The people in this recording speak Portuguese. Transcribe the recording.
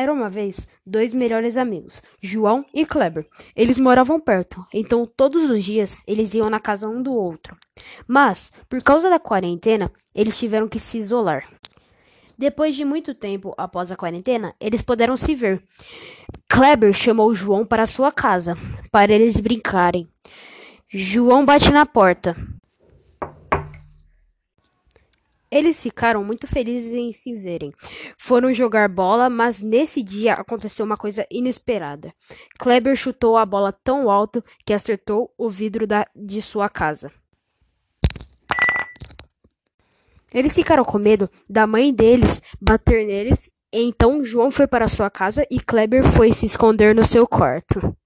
Era uma vez dois melhores amigos, João e Kleber. Eles moravam perto, então todos os dias eles iam na casa um do outro. Mas, por causa da quarentena, eles tiveram que se isolar. Depois de muito tempo após a quarentena, eles puderam se ver. Kleber chamou João para sua casa, para eles brincarem. João bate na porta. Eles ficaram muito felizes em se verem. Foram jogar bola, mas nesse dia aconteceu uma coisa inesperada. Kleber chutou a bola tão alto que acertou o vidro da, de sua casa. Eles ficaram com medo da mãe deles bater neles, então João foi para sua casa e Kleber foi se esconder no seu quarto.